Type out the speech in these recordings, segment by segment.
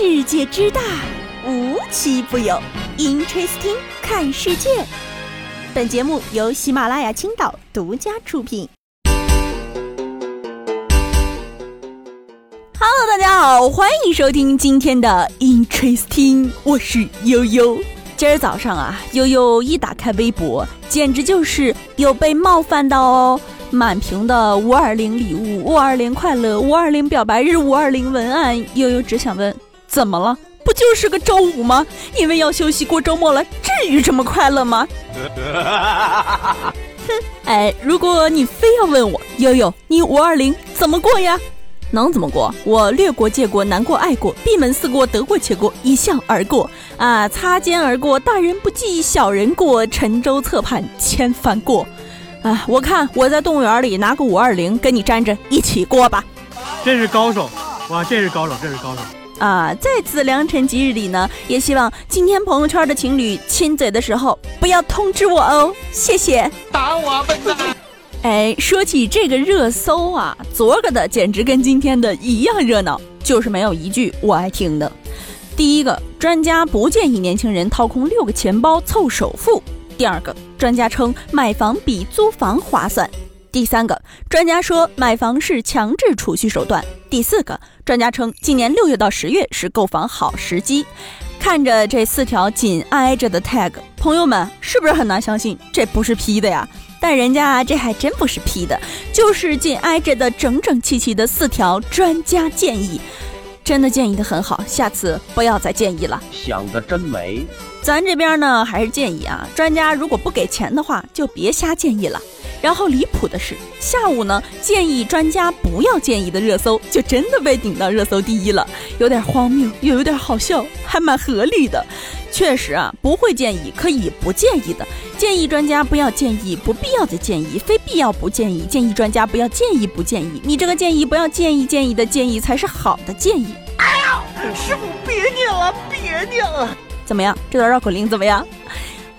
世界之大，无奇不有。Interesting，看世界。本节目由喜马拉雅青岛独家出品。Hello，大家好，欢迎收听今天的 Interesting，我是悠悠。今儿早上啊，悠悠一打开微博，简直就是有被冒犯到哦。满屏的五二零礼物，五二零快乐，五二零表白日，五二零文案。悠悠只想问，怎么了？不就是个周五吗？因为要休息过周末了，至于这么快乐吗？哼，哎，如果你非要问我，悠悠，你五二零怎么过呀？能怎么过？我略过、借过、难过、爱过，闭门思过，得过且过，一笑而过。啊，擦肩而过，大人不计小人过，沉舟侧畔千帆过。啊！我看我在动物园里拿个五二零跟你粘着一起过吧。这是高手，哇！这是高手，这是高手啊！在此良辰吉日里呢，也希望今天朋友圈的情侣亲嘴的时候不要通知我哦，谢谢。打我笨蛋！哎，说起这个热搜啊，昨个的简直跟今天的一样热闹，就是没有一句我爱听的。第一个，专家不建议年轻人掏空六个钱包凑首付。第二个专家称买房比租房划算。第三个专家说买房是强制储蓄手段。第四个专家称今年六月到十月是购房好时机。看着这四条紧挨着的 tag，朋友们是不是很难相信这不是 P 的呀？但人家这还真不是 P 的，就是紧挨着的整整齐齐的四条专家建议，真的建议的很好，下次不要再建议了。想的真美。咱这边呢，还是建议啊，专家如果不给钱的话，就别瞎建议了。然后离谱的是，下午呢，建议专家不要建议的热搜，就真的被顶到热搜第一了，有点荒谬，又有点好笑，还蛮合理的。确实啊，不会建议可以不建议的，建议专家不要建议不必要的建议，非必要不建议，建议专家不要建议不建议，你这个建议不要建议建议的建议才是好的建议。哎呀，师傅别念了，别念了。怎么样？这段绕口令怎么样？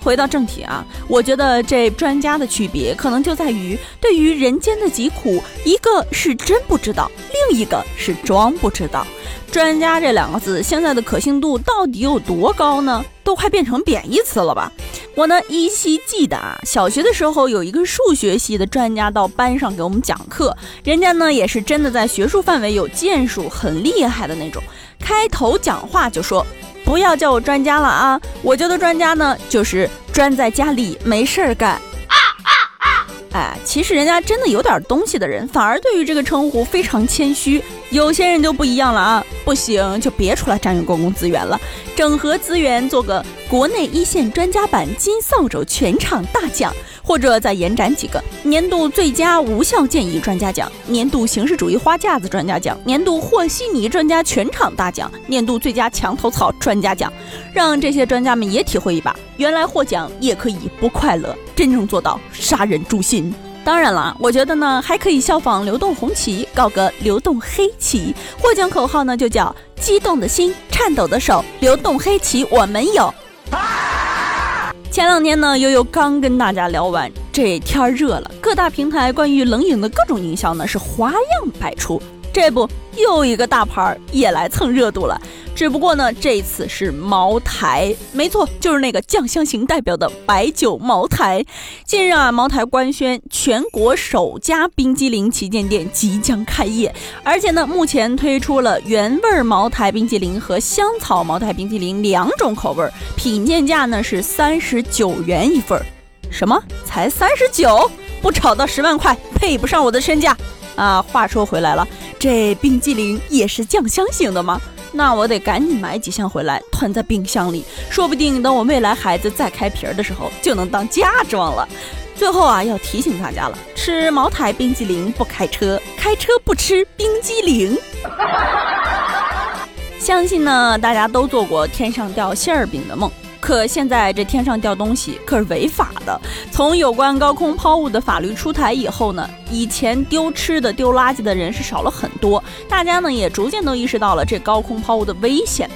回到正题啊，我觉得这专家的区别可能就在于，对于人间的疾苦，一个是真不知道，另一个是装不知道。专家这两个字现在的可信度到底有多高呢？都快变成贬义词了吧？我呢依稀记得啊，小学的时候有一个数学系的专家到班上给我们讲课，人家呢也是真的在学术范围有建树，很厉害的那种。开头讲话就说。不要叫我专家了啊！我觉得专家呢，就是专在家里没事儿干。哎，其实人家真的有点东西的人，反而对于这个称呼非常谦虚。有些人就不一样了啊，不行就别出来占用公共资源了，整合资源做个国内一线专家版金扫帚全场大奖。或者再延展几个年度最佳无效建议专家奖、年度形式主义花架子专家奖、年度和稀泥专家全场大奖、年度最佳墙头草专家奖，让这些专家们也体会一把，原来获奖也可以不快乐，真正做到杀人诛心。当然了，我觉得呢，还可以效仿流动红旗，搞个流动黑旗，获奖口号呢就叫激动的心，颤抖的手，流动黑旗我们有。前两天呢，悠悠刚跟大家聊完，这天儿热了，各大平台关于冷饮的各种营销呢是花样百出。这不，又一个大牌儿也来蹭热度了。只不过呢，这次是茅台，没错，就是那个酱香型代表的白酒茅台。近日啊，茅台官宣全国首家冰激凌旗舰店即将开业，而且呢，目前推出了原味茅台冰激凌和香草茅台冰激凌两种口味，品鉴价呢是三十九元一份儿。什么？才三十九？不炒到十万块，配不上我的身价啊！话说回来了，这冰激凌也是酱香型的吗？那我得赶紧买几箱回来囤在冰箱里，说不定等我未来孩子再开瓶的时候就能当嫁妆了。最后啊，要提醒大家了，吃茅台冰激凌不开车，开车不吃冰激凌。相信呢，大家都做过天上掉馅儿饼的梦。可现在这天上掉东西可是违法的。从有关高空抛物的法律出台以后呢，以前丢吃的、丢垃圾的人是少了很多，大家呢也逐渐都意识到了这高空抛物的危险。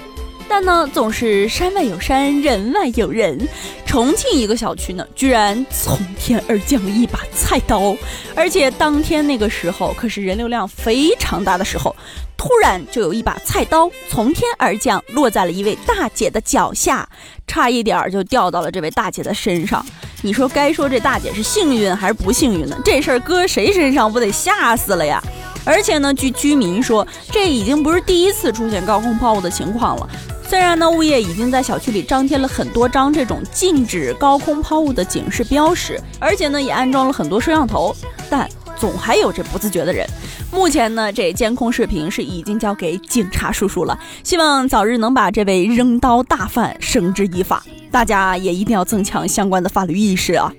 但呢，总是山外有山，人外有人。重庆一个小区呢，居然从天而降了一把菜刀，而且当天那个时候可是人流量非常大的时候，突然就有一把菜刀从天而降，落在了一位大姐的脚下，差一点就掉到了这位大姐的身上。你说该说这大姐是幸运还是不幸运呢？这事儿搁谁身上不得吓死了呀？而且呢，据居民说，这已经不是第一次出现高空抛物的情况了。虽然呢，物业已经在小区里张贴了很多张这种禁止高空抛物的警示标识，而且呢，也安装了很多摄像头，但总还有这不自觉的人。目前呢，这监控视频是已经交给警察叔叔了，希望早日能把这位扔刀大犯绳之以法。大家也一定要增强相关的法律意识啊！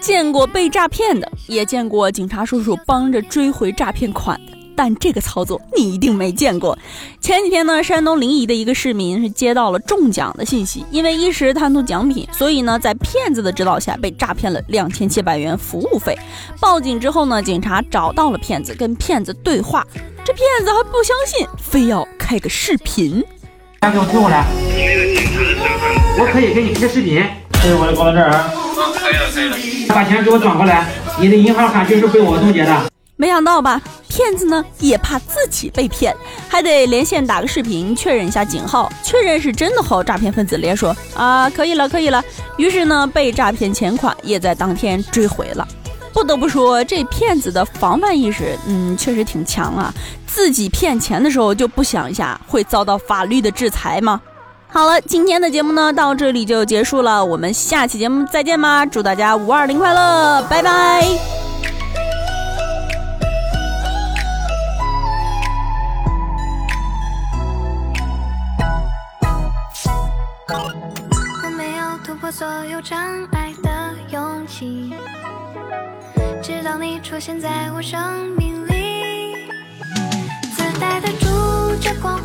见过被诈骗的，也见过警察叔叔帮着追回诈骗款的，但这个操作你一定没见过。前几天呢，山东临沂的一个市民是接到了中奖的信息，因为一时贪图奖品，所以呢，在骗子的指导下被诈骗了两千七百元服务费。报警之后呢，警察找到了骗子，跟骗子对话，这骗子还不相信，非要开个视频。给我推过来。我可以给你开视频。这是我的工作证啊。可以了，可以了。把钱给我转过来。你的银行卡就是被我冻结的。没想到吧？骗子呢也怕自己被骗，还得连线打个视频确认一下警号，确认是真的后，诈骗分子连说啊可以了，可以了。于是呢，被诈骗钱款也在当天追回了。不得不说，这骗子的防范意识，嗯，确实挺强啊。自己骗钱的时候就不想一下会遭到法律的制裁吗？好了，今天的节目呢到这里就结束了，我们下期节目再见吧！祝大家五二零快乐，拜拜。我所有障碍的勇气。直到你出现在我生命里，自带的主角光。